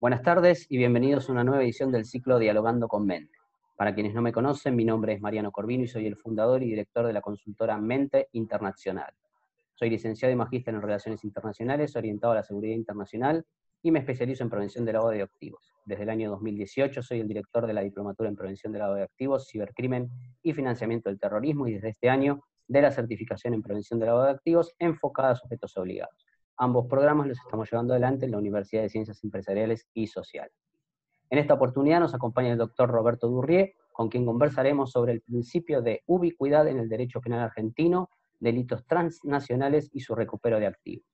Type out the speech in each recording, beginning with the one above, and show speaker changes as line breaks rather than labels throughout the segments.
Buenas tardes y bienvenidos a una nueva edición del ciclo Dialogando con Mente. Para quienes no me conocen, mi nombre es Mariano Corvino y soy el fundador y director de la consultora Mente Internacional. Soy licenciado y magíster en Relaciones Internacionales, orientado a la seguridad internacional y me especializo en prevención de lavado de activos. Desde el año 2018 soy el director de la Diplomatura en Prevención de lavado de activos, cibercrimen y financiamiento del terrorismo y desde este año de la certificación en prevención de lavado de activos enfocada a sujetos obligados. Ambos programas los estamos llevando adelante en la Universidad de Ciencias Empresariales y Sociales. En esta oportunidad nos acompaña el doctor Roberto Durrié, con quien conversaremos sobre el principio de ubicuidad en el derecho penal argentino, delitos transnacionales y su recupero de activos.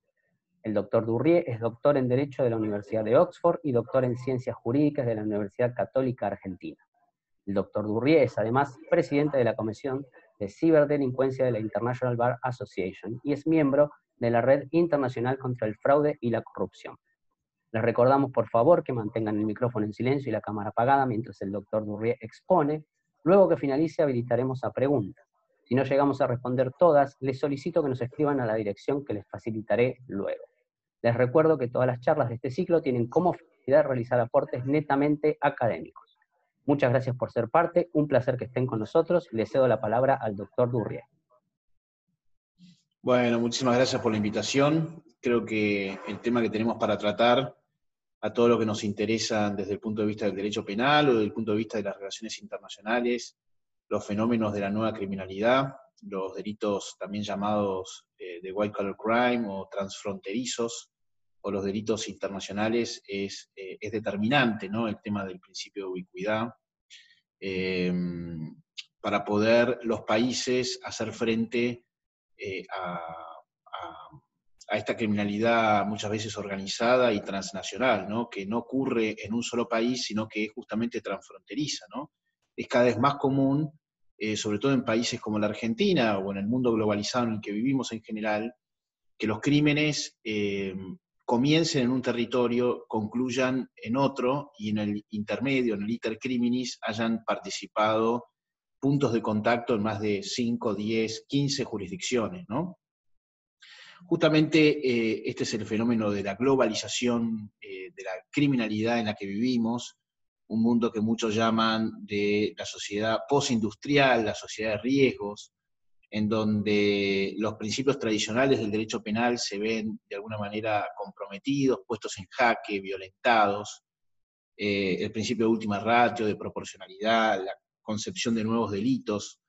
El doctor Durrié es doctor en Derecho de la Universidad de Oxford y doctor en Ciencias Jurídicas de la Universidad Católica Argentina. El doctor Durrié es además presidente de la Comisión de Ciberdelincuencia de la International Bar Association y es miembro de la Red Internacional contra el Fraude y la Corrupción. Les recordamos, por favor, que mantengan el micrófono en silencio y la cámara apagada mientras el doctor Durrié expone. Luego que finalice, habilitaremos a preguntas. Si no llegamos a responder todas, les solicito que nos escriban a la dirección que les facilitaré luego. Les recuerdo que todas las charlas de este ciclo tienen como finalidad realizar aportes netamente académicos. Muchas gracias por ser parte, un placer que estén con nosotros. Le cedo la palabra al doctor Durrié.
Bueno, muchísimas gracias por la invitación. Creo que el tema que tenemos para tratar, a todo lo que nos interesa desde el punto de vista del derecho penal o desde el punto de vista de las relaciones internacionales, los fenómenos de la nueva criminalidad, los delitos también llamados eh, de white collar crime o transfronterizos, o los delitos internacionales es, eh, es determinante, ¿no? El tema del principio de ubicuidad, em, para poder los países hacer frente eh, a, a, esta criminalidad muchas veces organizada y transnacional, ¿no? Que no ocurre en un solo país, sino que es justamente transfronteriza, ¿no? Es cada vez más común, eh, sobre todo en países como la Argentina o en el mundo globalizado en el que vivimos en general, que los crímenes em, comiencen en un territorio, concluyan en otro y en el intermedio, en el intercriminis, hayan participado puntos de contacto en más de 5, 10, 15 jurisdicciones, ¿no? Justamente eh, este es el fenómeno de la globalización, eh, de la criminalidad en la que vivimos, un mundo que muchos llaman de la sociedad postindustrial, la sociedad de riesgos, en donde los principios tradicionales del derecho penal se ven de alguna manera comprometidos, puestos en jaque, violentados, eh, el principio de última ratio, de proporcionalidad, la concepción de nuevos delitos,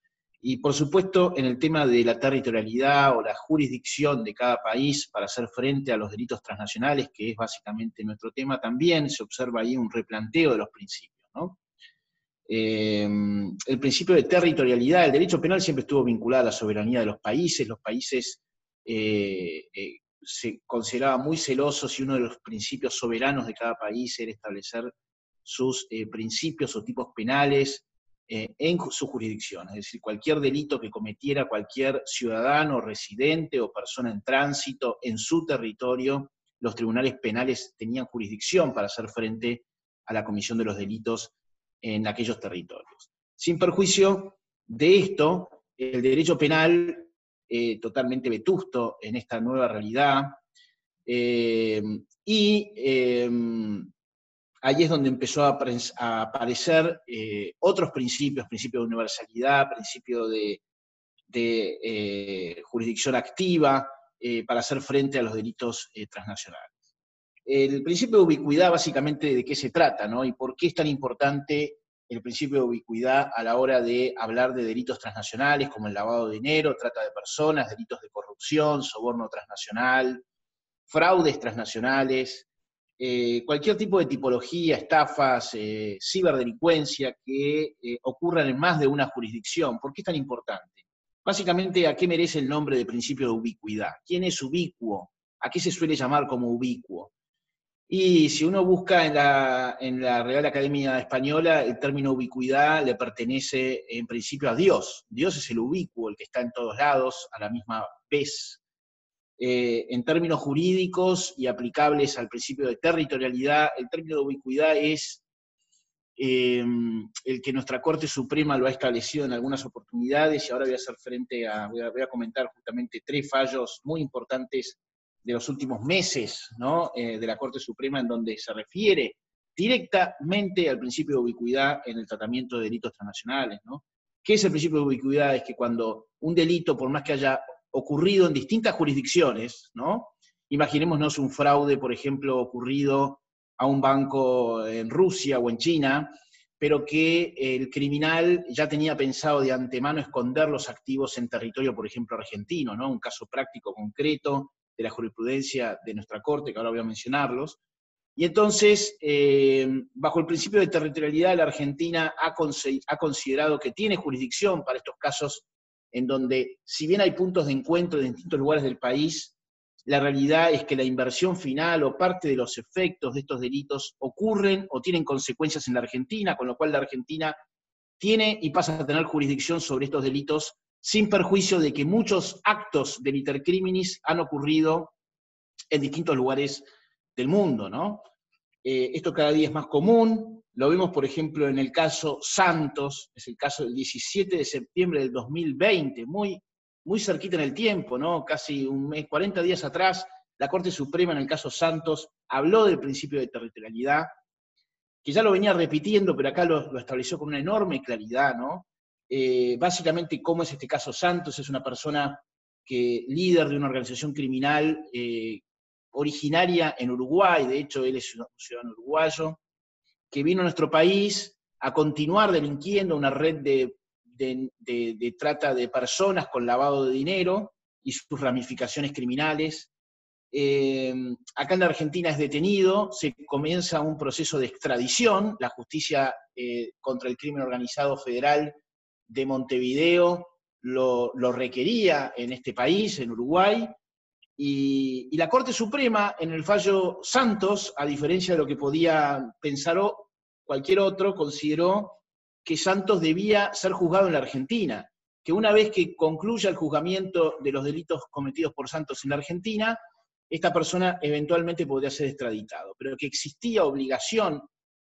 y por supuesto en el tema de la territorialidad o la jurisdicción de cada país para hacer frente a los delitos transnacionales, que es básicamente nuestro tema, también se observa ahí un replanteo de los principios. ¿no? Eh, el principio de territorialidad, el derecho penal siempre estuvo vinculado a la soberanía de los países, los países eh, eh, se consideraban muy celosos y uno de los principios soberanos de cada país era establecer sus principios o tipos penales en su jurisdicción, es decir, cualquier delito que cometiera cualquier ciudadano, residente o persona en tránsito en su territorio, los tribunales penales tenían jurisdicción para hacer frente a la comisión de los delitos en aquellos territorios. Sin perjuicio de esto, el derecho penal, eh, totalmente vetusto en esta nueva realidad, eh, y eh, ahí es donde empezó a, aparecer otros principios, principio de universalidad, principio de, de jurisdicción activa, para hacer frente a los delitos transnacionales. El principio de ubicuidad, básicamente, ¿de qué se trata? ¿no? ¿Y por qué es tan importante el principio de ubicuidad a la hora de hablar de delitos transnacionales como el lavado de dinero, trata de personas, delitos de corrupción, soborno transnacional, fraudes transnacionales, eh, cualquier tipo de tipología, estafas, eh, ciberdelincuencia que eh, ocurran en más de una jurisdicción. ¿Por qué es tan importante? Básicamente, ¿a qué merece el nombre de principio de ubicuidad? ¿Quién es ubicuo? ¿A qué se suele llamar como ubicuo? Y si uno busca en la, en la, Real Academia Española, el término ubicuidad le pertenece en principio a Dios. Dios es el ubicuo, el que está en todos lados, a la misma vez. Eh, en términos jurídicos y aplicables al principio de territorialidad, el término de ubicuidad es em, el que nuestra Corte Suprema lo ha establecido en algunas oportunidades y ahora voy a hacer frente a, voy a, comentar justamente tres fallos muy importantes de los últimos meses ¿no? Eh, de la Corte Suprema en donde se refiere directamente al principio de ubicuidad en el tratamiento de delitos transnacionales. ¿no? ¿Qué es el principio de ubicuidad? Es que cuando un delito, por más que haya ocurrido en distintas jurisdicciones, ¿no? Imaginémonos un fraude, por ejemplo, ocurrido a un banco en Rusia o en China, pero que el criminal ya tenía pensado de antemano esconder los activos en territorio, por ejemplo, argentino, ¿no? Un caso práctico concreto de la jurisprudencia de nuestra Corte, que ahora voy a mencionarlos. Y entonces, eh, bajo el principio de territorialidad, la Argentina ha, ha considerado que tiene jurisdicción para estos casos en donde, si bien hay puntos de encuentro en distintos lugares del país, la realidad es que la inversión final o parte de los efectos de estos delitos ocurren o tienen consecuencias en la Argentina, con lo cual la Argentina tiene y pasa a tener jurisdicción sobre estos delitos sin perjuicio de que muchos actos del intercriminis han ocurrido en distintos lugares del mundo, ¿no? Eh, esto cada día es más común, lo vemos, por ejemplo, en el caso Santos, es el caso del 17 de septiembre del 2020, muy muy cerquita en el tiempo, ¿no? Casi un mes, 40 días atrás, la Corte Suprema en el caso Santos habló del principio de territorialidad, que ya lo venía repitiendo, pero acá lo, estableció con una enorme claridad, ¿no? Eh, básicamente, ¿cómo es este caso Santos? Es una persona que, líder de una organización criminal eh, originaria en Uruguay, de hecho él es un ciudadano uruguayo, que vino a nuestro país a continuar delinquiendo una red de de, trata de personas con lavado de dinero y sus ramificaciones criminales. Eh, acá en la Argentina es detenido, se comienza un proceso de extradición, la justicia eh, contra el crimen organizado federal de Montevideo lo, requería en este país, en Uruguay, y, la Corte Suprema, en el fallo Santos, a diferencia de lo que podía pensar cualquier otro, consideró que Santos debía ser juzgado en la Argentina, que una vez que concluya el juzgamiento de los delitos cometidos por Santos en la Argentina, esta persona eventualmente podría ser extraditado, pero que existía obligación,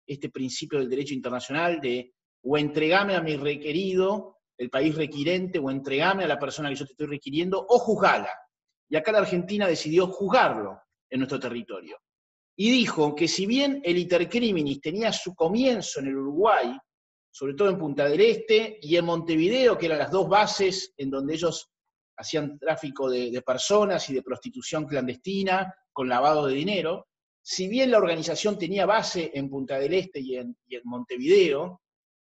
este principio del derecho internacional, de o entregame a mi requerido, el país requirente, o entregame a la persona que yo te estoy requiriendo, o juzgala. Y acá la Argentina decidió juzgarlo en nuestro territorio. Y dijo que si bien el intercriminis tenía su comienzo en el Uruguay, sobre todo en Punta del Este y en Montevideo, que eran las dos bases en donde ellos hacían tráfico de, personas y de prostitución clandestina con lavado de dinero. Si bien la organización tenía base en Punta del Este y en, Montevideo,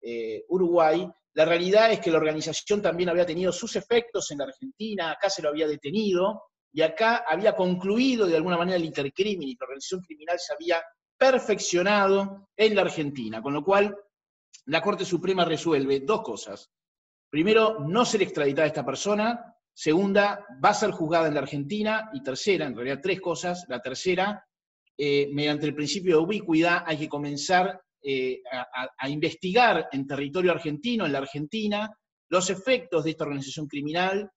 eh, Uruguay, la realidad es que la organización también había tenido sus efectos en la Argentina, acá se lo había detenido, y acá había concluido de alguna manera el intercrimen y la organización criminal se había perfeccionado en la Argentina, con lo cual la Corte Suprema resuelve dos cosas. Primero, no ser extraditada esta persona. Segunda, va a ser juzgada en la Argentina. Y tercera, en realidad tres cosas. La tercera, eh, mediante el principio de ubicuidad hay que comenzar eh, a, investigar en territorio argentino, en la Argentina, los efectos de esta organización criminal,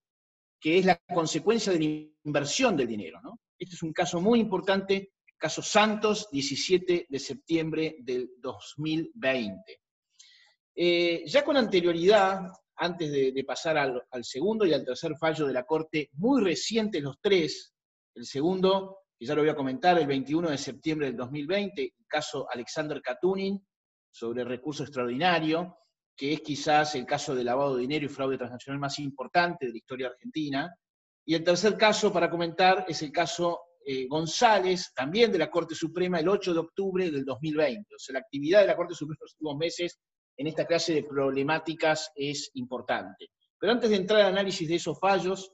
que es la consecuencia de la inversión del dinero. Este es un caso muy importante, caso Santos, 17 de septiembre del 2020. Eh, ya con anterioridad, antes de, pasar al, segundo y al tercer fallo de la Corte, muy recientes los tres, el segundo, que ya lo voy a comentar, el 21 de septiembre del 2020, el caso Alexander Katunin sobre recurso extraordinario, que es quizás el caso de lavado de dinero y fraude transnacional más importante de la historia argentina. Y el tercer caso para comentar es el caso eh, González, también de la Corte Suprema, el 8 de octubre del 2020. O sea, la actividad de la Corte Suprema en los últimos meses en esta clase de problemáticas es importante. Pero antes de entrar al análisis de esos fallos,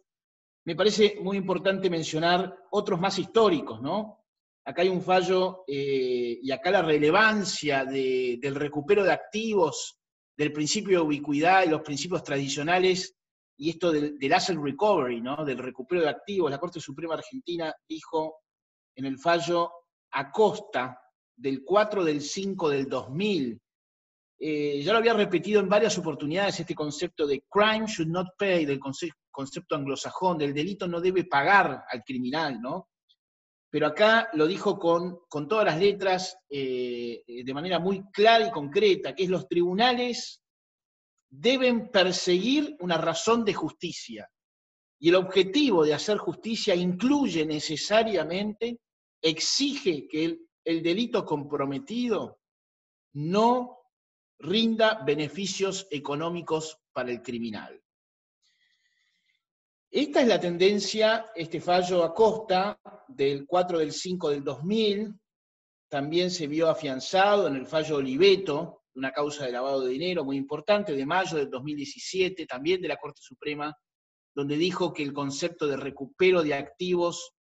me parece muy importante mencionar otros más históricos, ¿no? Acá hay un fallo eh, y acá la relevancia del recupero de activos, del principio de ubicuidad y los principios tradicionales y esto del, asset recovery, ¿no? del recupero de activos. La Corte Suprema Argentina dijo en el fallo a costa del 4 del 5 del 2000 eh, ya lo había repetido en varias oportunidades este concepto de crime should not pay, del concepto anglosajón, del delito no debe pagar al criminal, ¿no? Pero acá lo dijo con, con todas las letras eh, de manera muy clara y concreta, que es los tribunales deben perseguir una razón de justicia. Y el objetivo de hacer justicia incluye necesariamente, exige que el delito comprometido no rinda beneficios económicos para el criminal. Esta es la tendencia, este fallo Acosta del 4 del 5 del 2000, también se vio afianzado en el fallo Oliveto, una causa de lavado de dinero muy importante, de mayo del 2017, también de la Corte Suprema, donde dijo que el concepto de recupero de activos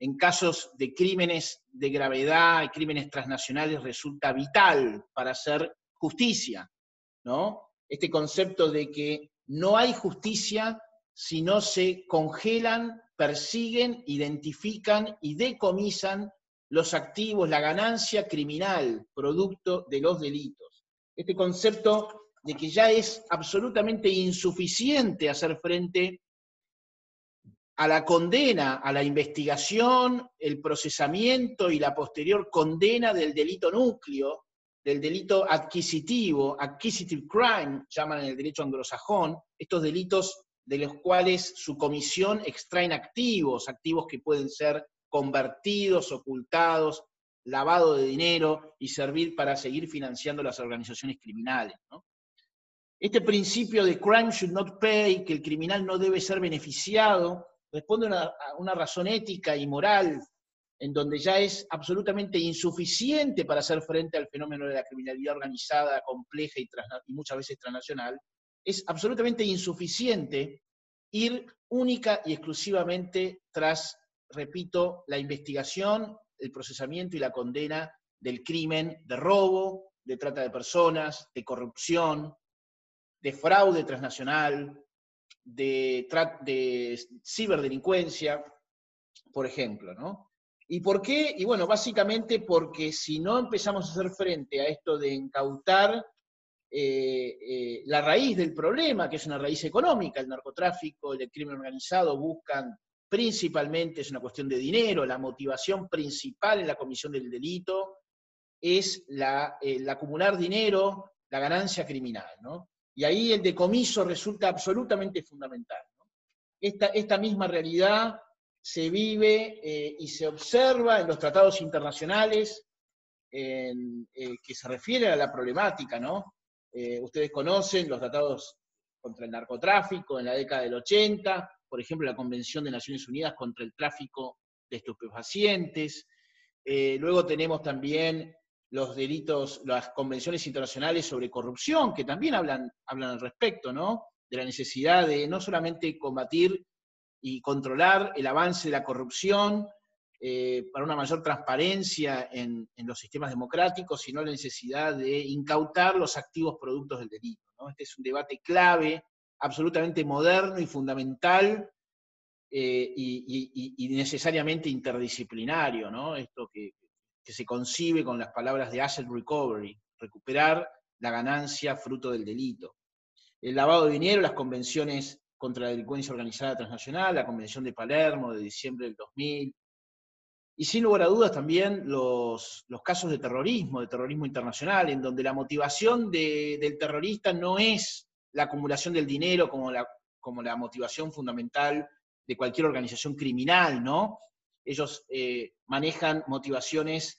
en casos de crímenes de gravedad y crímenes transnacionales resulta vital para hacer justicia, ¿no? Este concepto de que no hay justicia si no se congelan, persiguen, identifican y decomisan los activos, la ganancia criminal, producto de los delitos. Este concepto de que ya es absolutamente insuficiente hacer frente a la condena, a la investigación, el procesamiento y la posterior condena del delito núcleo, del delito adquisitivo, acquisitive crime, llaman en el derecho anglosajón, estos delitos de los cuales su comisión extraen activos, activos que pueden ser convertidos, ocultados, lavado de dinero y servir para seguir financiando las organizaciones criminales. Este principio de crime should not pay, que el criminal no debe ser beneficiado, responde a una, razón ética y moral en donde ya es absolutamente insuficiente para hacer frente al fenómeno de la criminalidad organizada, compleja y, y, muchas veces transnacional, es absolutamente insuficiente ir única y exclusivamente tras, repito, la investigación, el procesamiento y la condena del crimen de robo, de trata de personas, de corrupción, de fraude transnacional, de, de ciberdelincuencia, por ejemplo, ¿no? ¿Y por qué? Y bueno, básicamente porque si no empezamos a hacer frente a esto de incautar eh, eh, la raíz del problema, que es una raíz económica, el narcotráfico, el crimen organizado buscan principalmente, es una cuestión de dinero, la motivación principal en la comisión del delito es la, el acumular dinero, la ganancia criminal, ¿no? Y ahí el decomiso resulta absolutamente fundamental. Esta, esta, misma realidad se vive eh, y se observa en los tratados internacionales que se refieren a la problemática, ¿no? Eh, ustedes conocen los tratados contra el narcotráfico en la década del 80, por ejemplo, la Convención de Naciones Unidas contra el tráfico de estupefacientes. luego tenemos también los delitos, las convenciones internacionales sobre corrupción, que también hablan, hablan al respecto, ¿no? De la necesidad de no solamente combatir y controlar el avance de la corrupción eh, para una mayor transparencia en, los sistemas democráticos, sino la necesidad de incautar los activos productos del delito. Este es un debate clave, absolutamente moderno y fundamental eh, y, necesariamente interdisciplinario. Esto que, que se concibe con las palabras de asset recovery, recuperar la ganancia fruto del delito. El lavado de dinero, las convenciones contra la delincuencia organizada transnacional, la Convención de Palermo de diciembre del 2000, y sin lugar a dudas también los, los casos de terrorismo, de terrorismo internacional, en donde la motivación del terrorista no es la acumulación del dinero como la, como la motivación fundamental de cualquier organización criminal, ¿no? ellos eh, manejan motivaciones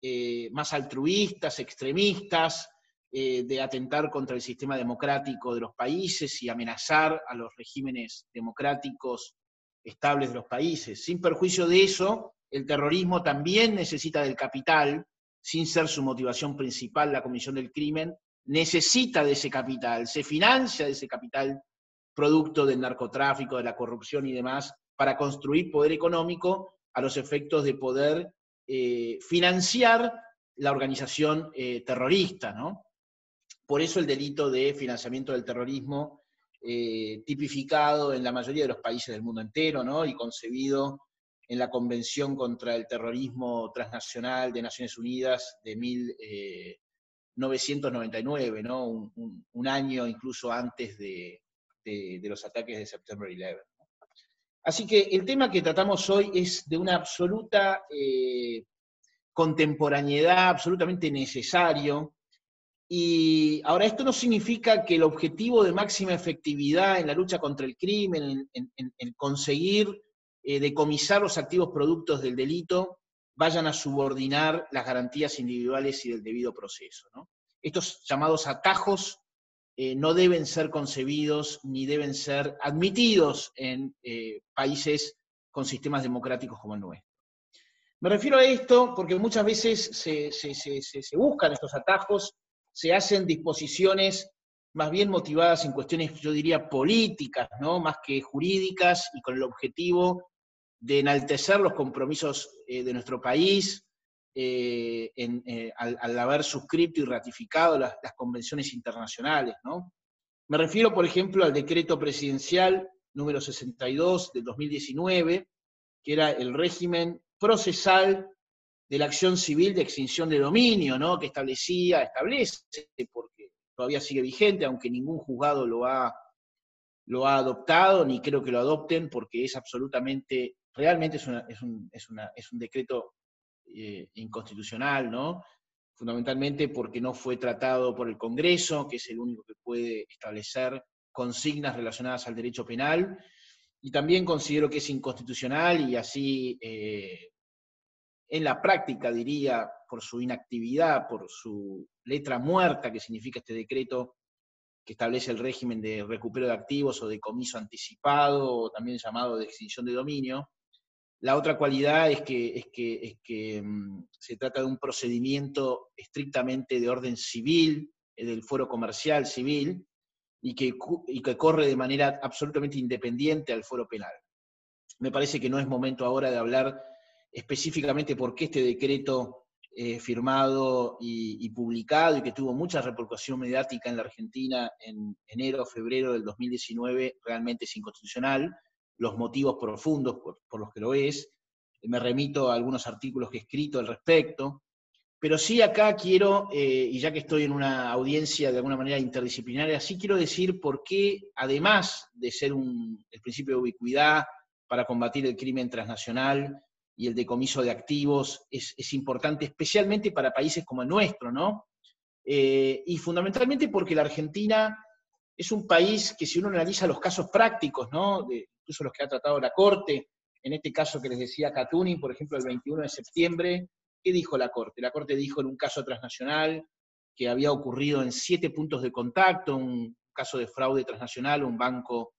eh, más altruistas, extremistas, eh, de atentar contra el sistema democrático de los países y amenazar a los regímenes democráticos estables de los países. Sin perjuicio de eso, el terrorismo también necesita del capital, sin ser su motivación principal la comisión del crimen, necesita de ese capital, se financia de ese capital producto del narcotráfico, de la corrupción y demás, para construir poder económico a los efectos de poder eh, financiar la organización eh, terrorista, ¿no? Por eso el delito de financiamiento del terrorismo, eh, tipificado en la mayoría de los países del mundo entero, ¿no? Y concebido en la Convención contra el Terrorismo Transnacional de Naciones Unidas de 1999, ¿no? Un, año incluso antes de, de los ataques de September 11. Así que el tema que tratamos hoy es de una absoluta eh, contemporaneidad, absolutamente necesario. Y ahora esto no significa que el objetivo de máxima efectividad en la lucha contra el crimen, en, conseguir eh, decomisar los activos productos del delito, vayan a subordinar las garantías individuales y del debido proceso. Estos llamados atajos eh, no deben ser concebidos ni deben ser admitidos en eh, países con sistemas democráticos como el nuestro. Me refiero a esto porque muchas veces se, se buscan estos atajos, se hacen disposiciones más bien motivadas en cuestiones, yo diría, políticas, ¿no? más que jurídicas, y con el objetivo de enaltecer los compromisos eh, de nuestro país eh, eh, al, haber suscrito y ratificado las, convenciones internacionales. ¿no? Me refiero, por ejemplo, al decreto presidencial número 62 del 2019, que era el régimen procesal de la acción civil de extinción de dominio, ¿no? que establecía, establece, todavía sigue vigente, aunque ningún juzgado lo ha, lo ha adoptado, ni creo que lo adopten, porque es absolutamente, realmente es, es, un, es, es un, decreto eh, inconstitucional, ¿no? Fundamentalmente porque no fue tratado por el Congreso, que es el único que puede establecer consignas relacionadas al derecho penal, y también considero que es inconstitucional y así eh, en la práctica, diría, por su inactividad, por su letra muerta que significa este decreto que establece el régimen de recupero de activos o de comiso anticipado, o también llamado de extinción de dominio. La otra cualidad es que, mm, se trata de un procedimiento estrictamente de orden civil, eh, del foro comercial civil, y que, corre de manera absolutamente independiente al foro penal. Me parece que no es momento ahora de hablar específicamente por qué este decreto eh, firmado y, publicado y que tuvo mucha repercusión mediática en la Argentina en enero, o febrero del 2019, realmente es inconstitucional. Los motivos profundos por, los que lo es, me remito a algunos artículos que he escrito al respecto, pero sí acá quiero, eh, y ya que estoy en una audiencia de alguna manera interdisciplinaria, sí quiero decir por qué, además de ser un, el principio de ubicuidad para combatir el crimen transnacional, y el decomiso de activos es, importante, especialmente para países como el nuestro, ¿no? Eh, y fundamentalmente porque la Argentina es un país que si uno analiza los casos prácticos, ¿no? Incluso los que ha tratado la Corte, en este caso que les decía Catuni, por ejemplo, el 21 de septiembre, ¿qué dijo la Corte? La Corte dijo en un caso transnacional que había ocurrido en siete puntos de contacto, un caso de fraude transnacional, un banco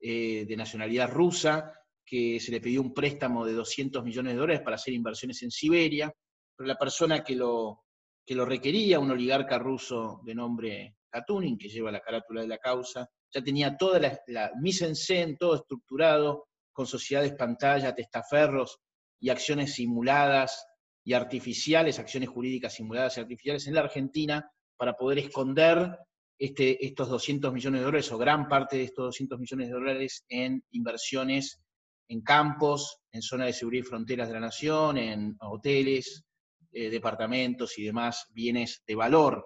eh, de nacionalidad rusa, que se le pidió un préstamo de 200 millones de dólares para hacer inversiones en Siberia, pero la persona que lo, que lo requería, un oligarca ruso de nombre Katunin, que lleva la carátula de la causa, ya tenía toda la, la mise en scène, todo estructurado, con sociedades pantalla, testaferros y acciones simuladas y artificiales, acciones jurídicas simuladas y artificiales en la Argentina, para poder esconder este, estos 200 millones de dólares o gran parte de estos 200 millones de dólares en inversiones en campos, en zonas de seguridad y fronteras de la nación, en hoteles, eh, departamentos y demás bienes de valor.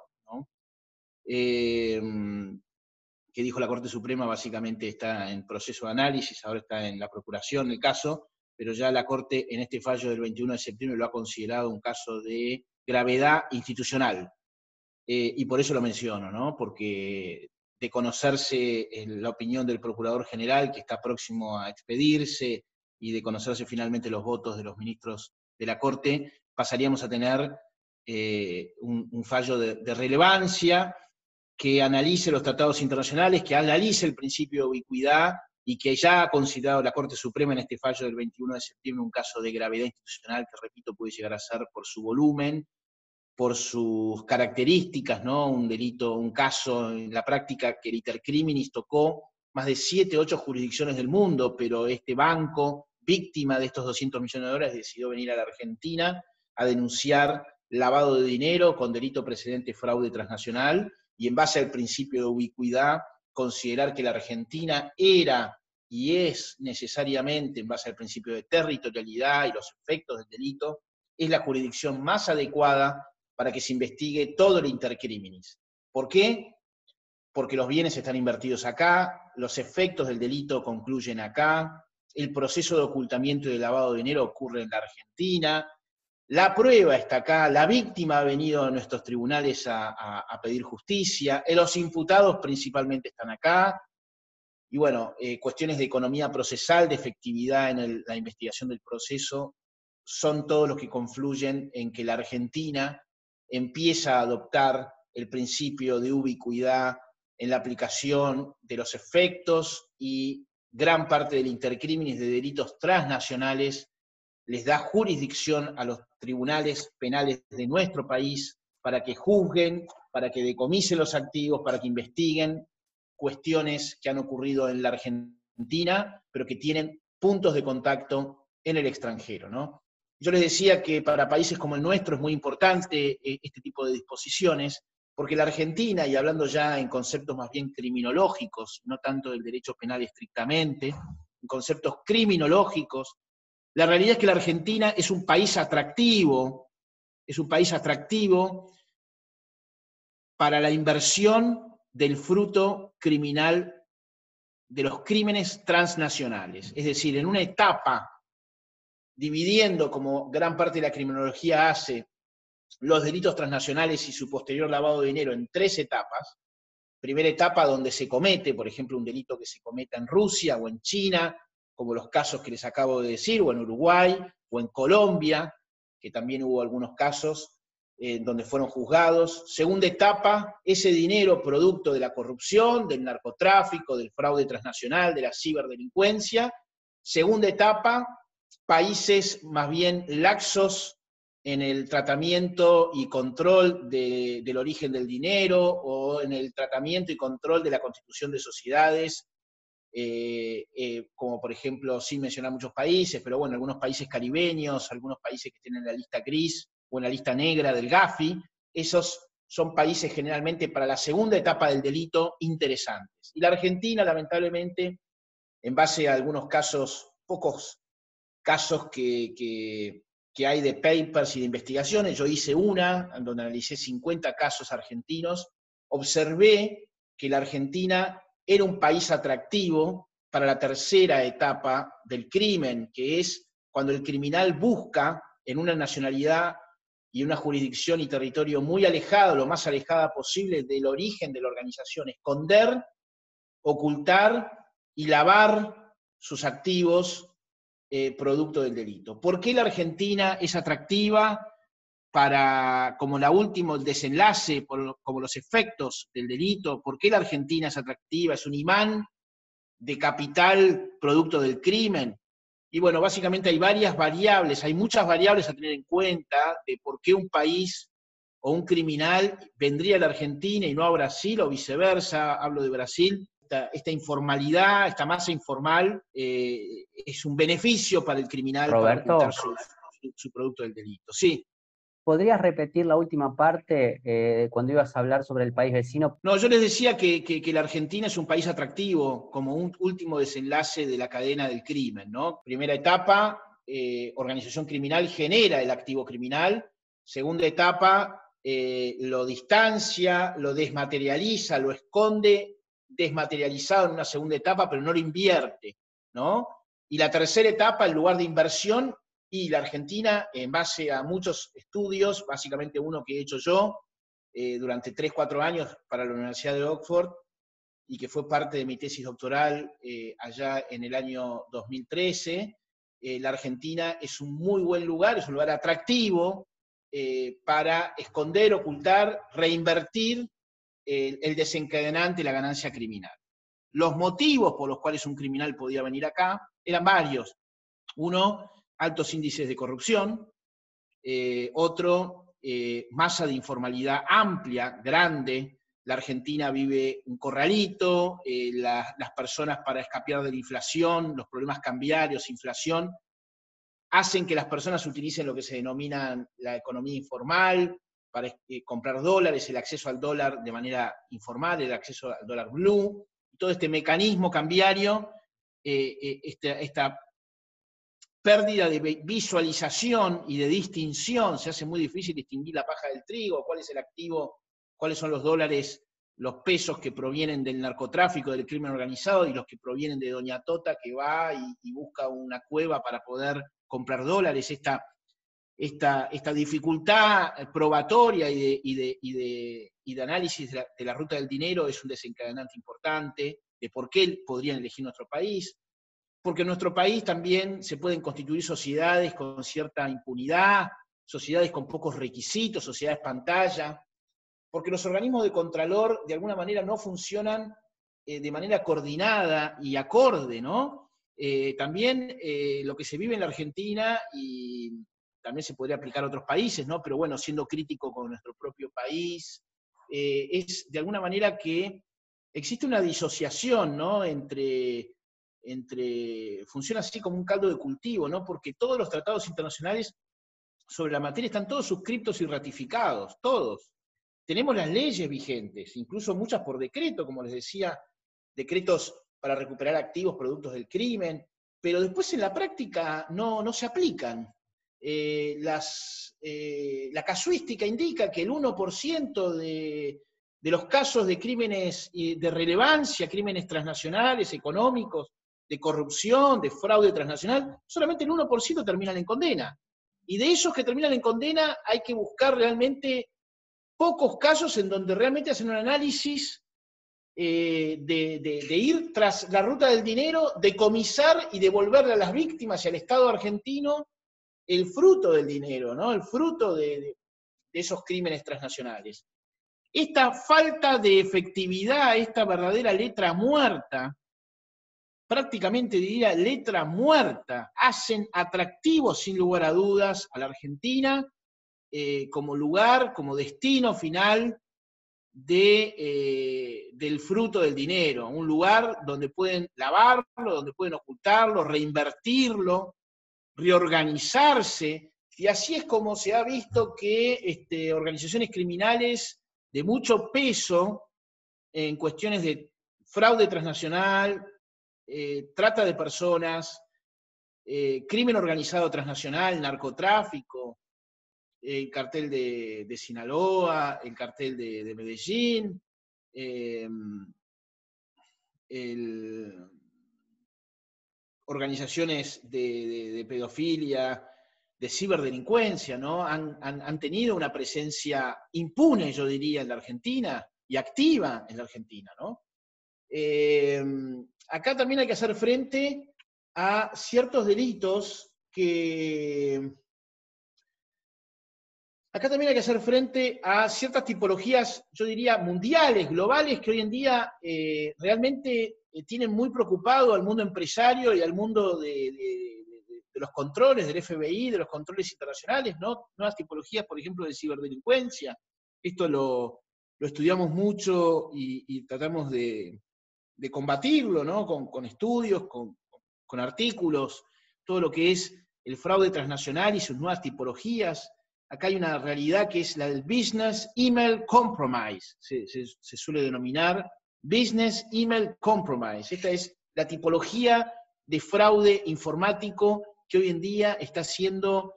Em, que dijo la Corte Suprema básicamente está en proceso de análisis, ahora está en la procuración del caso, pero ya la Corte en este fallo del 21 de septiembre lo ha considerado un caso de gravedad institucional. Eh, y por eso lo menciono, ¿no? porque de conocerse la opinión del Procurador General, que está próximo a expedirse, y de conocerse finalmente los votos de los ministros de la Corte, pasaríamos a tener eh, un, fallo de, relevancia que analice los tratados internacionales, que analice el principio de ubicuidad y que ya ha considerado la Corte Suprema en este fallo del 21 de septiembre un caso de gravedad institucional que, repito, puede llegar a ser por su volumen, por sus características, ¿no? Un delito, un caso en la práctica que el intercriminis tocó más de siete, ocho jurisdicciones del mundo, pero este banco, víctima de estos 200 millones de dólares, decidió venir a la Argentina a denunciar lavado de dinero con delito precedente fraude transnacional y en base al principio de ubicuidad considerar que la Argentina era y es necesariamente, en base al principio de territorialidad y los efectos del delito, es la jurisdicción más adecuada para que se investigue todo el intercriminis. ¿Por qué? Porque los bienes están invertidos acá, los efectos del delito concluyen acá, el proceso de ocultamiento y de lavado de dinero ocurre en la Argentina, la prueba está acá, la víctima ha venido a nuestros tribunales a, pedir justicia, eh, los imputados principalmente están acá, y bueno, eh, cuestiones de economía procesal, de efectividad en la investigación del proceso, son todos los que confluyen en que la Argentina empieza a adoptar el principio de ubicuidad en la aplicación de los efectos y gran parte del intercrímenes de delitos transnacionales les da jurisdicción a los tribunales penales de nuestro país para que juzguen, para que decomisen los activos, para que investiguen cuestiones que han ocurrido en la Argentina, pero que tienen puntos de contacto en el extranjero. ¿no? Yo les decía que para países como el nuestro es muy importante eh, este tipo de disposiciones, porque la Argentina, y hablando ya en conceptos más bien criminológicos, no tanto del derecho penal estrictamente, en conceptos criminológicos, la realidad es que la Argentina es un país atractivo, es un país atractivo para la inversión del fruto criminal de los crímenes transnacionales. Es decir, en una etapa, dividiendo como gran parte de la criminología hace los delitos transnacionales y su posterior lavado de dinero en tres etapas. Primera etapa donde se comete, por ejemplo, un delito que se cometa en Rusia o en China, como los casos que les acabo de decir, o en Uruguay, o en Colombia, que también hubo algunos casos eh, donde fueron juzgados. Segunda etapa, ese dinero producto de la corrupción, del narcotráfico, del fraude transnacional, de la ciberdelincuencia. Segunda etapa, países más bien laxos en el tratamiento y control del origen del dinero o en el tratamiento y control de la constitución de sociedades eh, eh, como por ejemplo, sin mencionar muchos países, pero bueno, algunos países caribeños, algunos países que tienen la lista gris o en la lista negra del GAFI, esos son países generalmente para la segunda etapa del delito interesantes. Y la Argentina, lamentablemente, en base a algunos casos, pocos casos que, que, que hay de papers y de investigaciones, yo hice una, donde analicé 50 casos argentinos, observé que la Argentina era un país atractivo para la tercera etapa del crimen, que es cuando el criminal busca en una nacionalidad y una jurisdicción y territorio muy alejado, lo más alejada posible del origen de la organización, esconder, ocultar y lavar sus activos eh, producto del delito. ¿Por qué la Argentina es atractiva? Para, como la última, el desenlace, como los efectos del delito, por qué la Argentina es atractiva, es un imán de capital producto del crimen. Y bueno, básicamente hay varias variables, hay muchas variables a tener en cuenta de por qué un país o un criminal vendría a la Argentina y no a Brasil o viceversa, hablo de Brasil. Esta, informalidad, esta masa informal, eh, es un beneficio para el criminal
Roberto.
para su, su producto del delito. Sí.
¿Podrías repetir la última parte eh, cuando ibas a hablar sobre el país vecino?
No, yo les decía que, la Argentina es un país atractivo como un último desenlace de la cadena del crimen, ¿no? Primera etapa, eh, organización criminal genera el activo criminal. Segunda etapa, eh, lo distancia, lo desmaterializa, lo esconde desmaterializado en una segunda etapa, pero no lo invierte, ¿no? Y la tercera etapa, el lugar de inversión, y la Argentina, en base a muchos estudios, básicamente uno que he hecho yo eh, durante 3, 4 años para la Universidad de Oxford, y que fue parte de mi tesis doctoral eh, allá en el año 2013, eh, la Argentina es un muy buen lugar, es un lugar atractivo para esconder, ocultar, reinvertir el desencadenante la ganancia criminal. Los motivos por los cuales un criminal podía venir acá eran varios. Uno, altos índices de corrupción, eh, otro, eh, masa de informalidad amplia, grande. La Argentina vive un corralito, eh, las personas para escapar de la inflación, los problemas cambiarios, inflación, hacen que las personas utilicen lo que se denomina la economía informal, para comprar dólares, el acceso al dólar de manera informal, el acceso al dólar blue, todo este mecanismo cambiario, esta pérdida de visualización y de distinción, se hace muy difícil distinguir la paja del trigo, cuál es el activo, cuáles son los dólares, los pesos que provienen del narcotráfico, del crimen organizado, y los que provienen de Doña Tota que va y, busca una cueva para poder comprar dólares. Esta, esta, esta dificultad probatoria y de, de, análisis de la, de la ruta del dinero es un desencadenante importante de por qué podrían elegir nuestro país porque en nuestro país también se pueden constituir sociedades con cierta impunidad, sociedades con pocos requisitos, sociedades pantalla, porque los organismos de contralor de alguna manera no funcionan eh, de manera coordinada y acorde, ¿no? Eh, también eh, lo que se vive en la Argentina y también se podría aplicar a otros países, ¿no? Pero bueno, siendo crítico con nuestro propio país, es de alguna manera que existe una disociación, ¿no? Entre, entre, funciona así como un caldo de cultivo, ¿no? Porque todos los tratados internacionales sobre la materia están todos suscriptos y ratificados, todos. Tenemos las leyes vigentes, incluso muchas por decreto, como les decía, decretos para recuperar activos productos del crimen, pero después en la práctica no, no se aplican. Eh, eh, la casuística indica que el 1% de, de los casos de crímenes de relevancia, crímenes transnacionales, económicos, de corrupción, de fraude transnacional, solamente el 1% terminan en condena. Y de esos que terminan en condena hay que buscar realmente pocos casos en donde realmente hacen un análisis eh, de, ir tras la ruta del dinero, decomisar y devolverle a las víctimas y al Estado argentino el fruto del dinero, ¿no? el fruto de, esos crímenes transnacionales. Esta falta de efectividad, esta verdadera letra muerta, prácticamente diría letra muerta, hacen atractivo sin lugar a dudas a la Argentina eh, como lugar, como destino final de, eh, del fruto del dinero, un lugar donde pueden lavarlo, donde pueden ocultarlo, reinvertirlo, reorganizarse, y así es como se ha visto que este, organizaciones criminales de mucho peso en cuestiones de fraude transnacional, eh, trata de personas, crimen organizado transnacional, narcotráfico, el cartel de, Sinaloa, el cartel de, Medellín, em, organizaciones de, pedofilia, de ciberdelincuencia, ¿no? Han, tenido una presencia impune, yo diría, en la Argentina y activa en la Argentina, ¿no? Em, acá también hay que hacer frente a ciertos delitos que Acá también hay que hacer frente a ciertas tipologías, yo diría, mundiales, globales, que hoy en día eh, realmente eh, tienen muy preocupado al mundo empresario y al mundo de, los controles del FBI, de los controles internacionales, ¿no? Nuevas tipologías, por ejemplo, de ciberdelincuencia. Esto lo, estudiamos mucho y, tratamos de, combatirlo, ¿no? Con, estudios, con, con artículos, todo lo que es el fraude transnacional y sus nuevas tipologías acá hay una realidad que es la del Business Email Compromise, se, suele denominar Business Email Compromise. Esta es la tipología de fraude informático que hoy en día está haciendo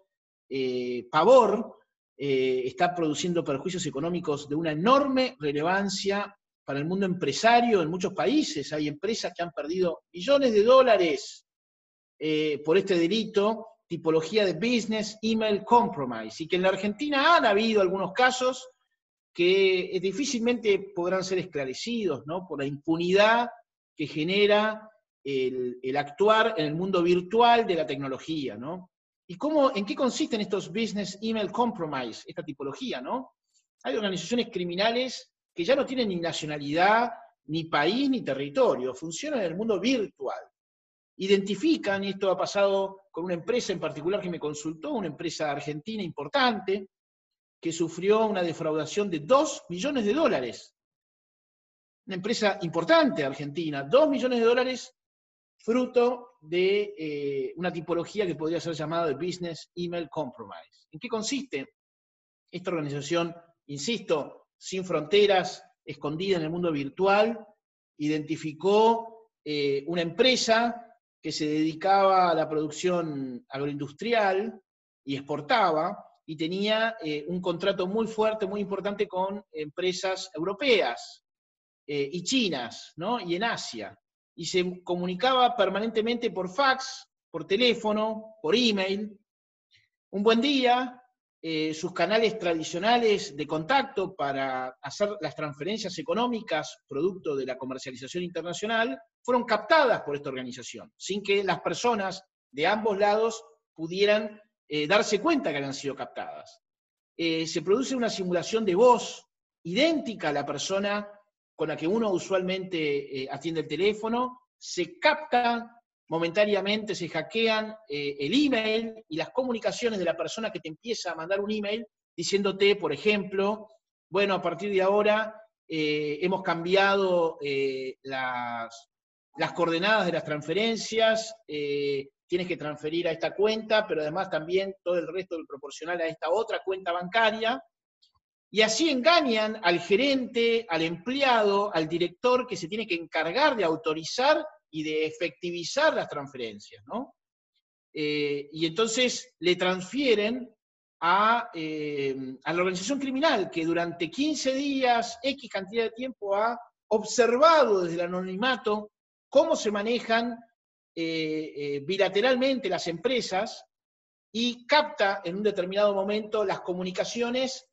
eh, pavor, eh, está produciendo perjuicios económicos de una enorme relevancia para el mundo empresario en muchos países. Hay empresas que han perdido millones de dólares eh, por este delito tipología de Business Email Compromise, y que en la Argentina han habido algunos casos que difícilmente podrán ser esclarecidos, ¿no? Por la impunidad que genera el, actuar en el mundo virtual de la tecnología, ¿no? ¿Y cómo, en qué consisten estos Business Email Compromise, esta tipología, ¿no? Hay organizaciones criminales que ya no tienen ni nacionalidad, ni país, ni territorio, funcionan en el mundo virtual identifican, y esto ha pasado con una empresa en particular que me consultó, una empresa argentina importante, que sufrió una defraudación de 2 millones de dólares. Una empresa importante argentina, 2 millones de dólares fruto de eh, una tipología que podría ser llamada de Business Email Compromise. ¿En qué consiste esta organización? Insisto, sin fronteras, escondida en el mundo virtual, identificó eh, una empresa que se dedicaba a la producción agroindustrial y exportaba, y tenía eh, un contrato muy fuerte, muy importante con empresas europeas eh, y chinas, ¿no? Y en Asia. Y se comunicaba permanentemente por fax, por teléfono, por email. Un buen día, eh, sus canales tradicionales de contacto para hacer las transferencias económicas producto de la comercialización internacional fueron captadas por esta organización, sin que las personas de ambos lados pudieran eh, darse cuenta que habían sido captadas. Eh, se produce una simulación de voz idéntica a la persona con la que uno usualmente atiende el teléfono, se capta momentáneamente se hackean eh, el email y las comunicaciones de la persona que te empieza a mandar un email diciéndote, por ejemplo, bueno, a partir de ahora eh, hemos cambiado eh, las, las, coordenadas de las transferencias, tienes que transferir a esta cuenta, pero además también todo el resto del proporcional a esta otra cuenta bancaria. Y así engañan al gerente, al empleado, al director que se tiene que encargar de autorizar y de efectivizar las transferencias, ¿no? Eh, y entonces le transfieren a, eh, a, la organización criminal que durante 15 días, X cantidad de tiempo, ha observado desde el anonimato cómo se manejan eh, bilateralmente las empresas y capta en un determinado momento las comunicaciones,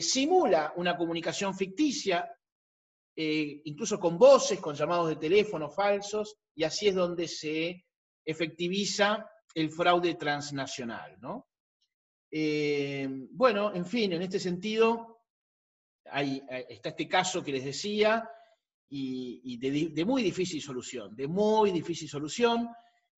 simula una comunicación ficticia, eh, incluso con voces, con llamados de teléfono falsos, y así es donde se efectiviza el fraude transnacional. ¿no? Eh, bueno, en fin, en este sentido, hay, está este caso que les decía, y, de, muy difícil solución, de muy difícil solución.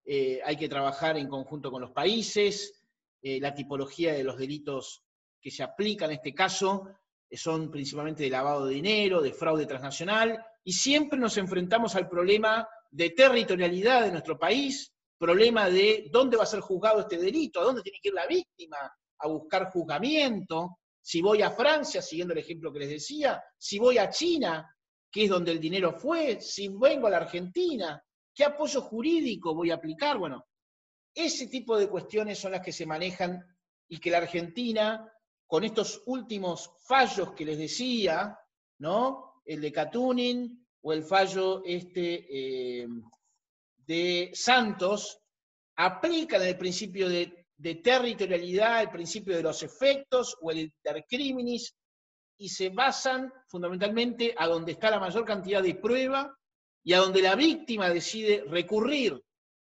Eh, hay que trabajar en conjunto con los países, la tipología de los delitos que se aplican en este caso son principalmente de lavado de dinero, de fraude transnacional, y siempre nos enfrentamos al problema de territorialidad de nuestro país, problema de dónde va a ser juzgado este delito, a dónde tiene que ir la víctima a buscar juzgamiento, si voy a Francia, siguiendo el ejemplo que les decía, si voy a China, que es donde el dinero fue, si vengo a la Argentina, ¿qué apoyo jurídico voy a aplicar? Bueno, ese tipo de cuestiones son las que se manejan y que la Argentina con estos últimos fallos que les decía, ¿no? El de Catunin o el fallo este eh, de Santos, aplican el principio de, territorialidad, el principio de los efectos o el intercriminis, y se basan fundamentalmente a donde está la mayor cantidad de prueba y a donde la víctima decide recurrir,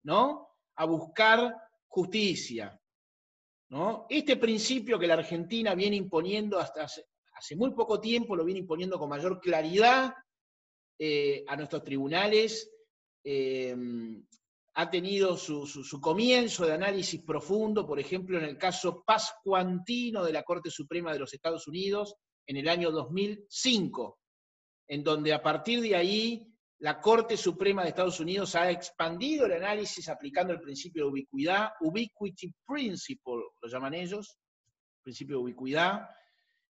¿no? A buscar justicia. Este principio que la Argentina viene imponiendo hasta hace, muy poco tiempo, lo viene imponiendo con mayor claridad eh, a nuestros tribunales, eh, ha tenido su, comienzo de análisis profundo, por ejemplo, en el caso Pascuantino de la Corte Suprema de los Estados Unidos en el año 2005, en donde a partir de ahí la Corte Suprema de Estados Unidos ha expandido el análisis aplicando el principio de ubicuidad, ubiquity principle, lo llaman ellos, principio de ubicuidad.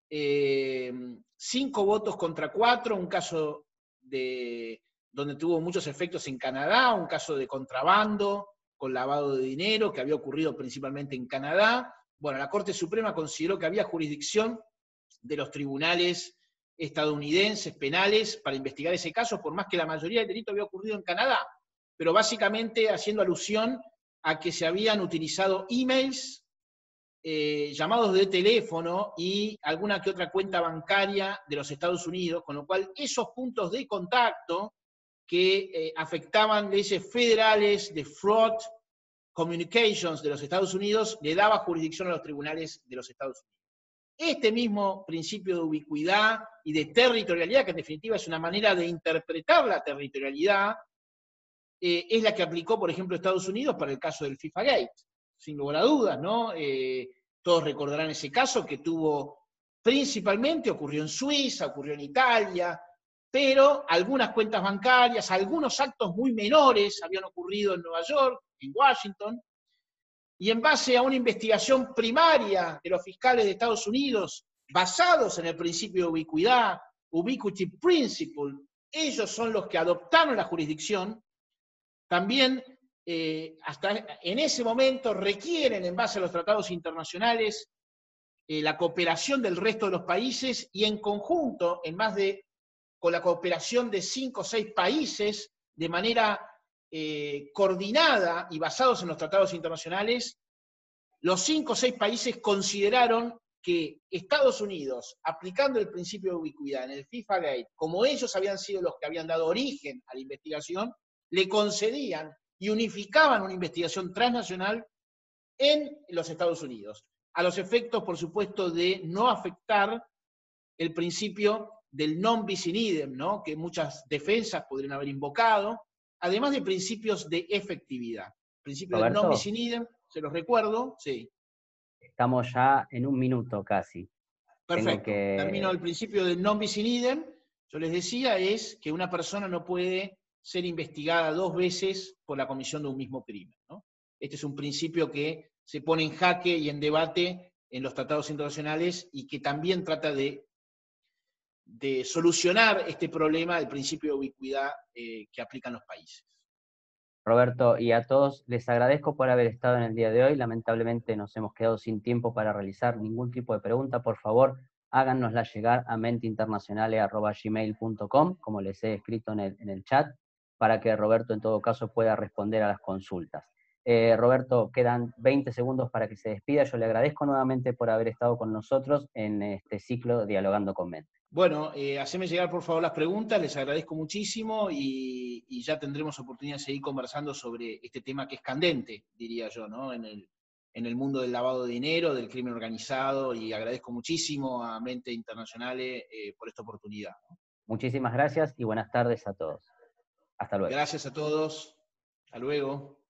Eh, cinco votos contra cuatro, un caso de, donde tuvo muchos efectos en Canadá, un caso de contrabando con lavado de dinero que había ocurrido principalmente en Canadá. Bueno, la Corte Suprema consideró que había jurisdicción de los tribunales estadounidenses penales para investigar ese caso, por más que la mayoría del delito había ocurrido en Canadá, pero básicamente haciendo alusión a que se habían utilizado emails, eh, llamados de teléfono y alguna que otra cuenta bancaria de los Estados Unidos, con lo cual esos puntos de contacto que eh, afectaban leyes federales de fraud communications de los Estados Unidos le daba jurisdicción a los tribunales de los Estados Unidos. Este mismo principio de ubicuidad y de territorialidad, que en definitiva es una manera de interpretar la territorialidad, eh, es la que aplicó, por ejemplo, Estados Unidos para el caso del FIFA Gate, sin lugar a dudas, ¿no? Eh, todos recordarán ese caso que tuvo principalmente, ocurrió en Suiza, ocurrió en Italia, pero algunas cuentas bancarias, algunos actos muy menores habían ocurrido en Nueva York, en Washington, y en base a una investigación primaria de los fiscales de Estados Unidos, basados en el principio de ubicuidad, ubiquity principle, ellos son los que adoptaron la jurisdicción, también eh, hasta en ese momento requieren, en base a los tratados internacionales, eh, la cooperación del resto de los países y en conjunto, en más de, con la cooperación de cinco o seis países, de manera eh, coordinada y basados en los tratados internacionales, los cinco o seis países consideraron que Estados Unidos, aplicando el principio de ubicuidad en el FIFA Gate, como ellos habían sido los que habían dado origen a la investigación, le concedían y unificaban una investigación transnacional en los Estados Unidos, a los efectos, por supuesto, de no afectar el principio del non bis in idem, ¿no? que muchas defensas podrían haber invocado, además de principios de efectividad. Principio del non bis in idem, se los recuerdo, sí.
Estamos ya en un minuto casi.
Perfecto. Termino el principio del non bis in idem. Yo les decía, es que una persona no puede ser investigada dos veces por la comisión de un mismo crimen. Este es un principio que se pone en jaque y en debate en los tratados internacionales y que también trata de, de solucionar este problema del principio de ubicuidad eh, que aplican los países.
Roberto, y a todos les agradezco por haber estado en el día de hoy. Lamentablemente nos hemos quedado sin tiempo para realizar ningún tipo de pregunta. Por favor, háganosla llegar a menteinternacionales.gmail.com, como les he escrito en el, en el chat, para que Roberto en todo caso pueda responder a las consultas. Eh, Roberto, quedan 20 segundos para que se despida. Yo le agradezco nuevamente por haber estado con nosotros en este ciclo Dialogando con Mente.
Bueno, eh, haceme llegar por favor las preguntas, les agradezco muchísimo y, ya tendremos oportunidad de seguir conversando sobre este tema que es candente, diría yo, ¿no? En el, en el mundo del lavado de dinero, del crimen organizado y agradezco muchísimo a Mente Internacionales eh, por esta oportunidad.
Muchísimas gracias y buenas tardes a todos. Hasta luego.
Gracias a todos. Hasta luego.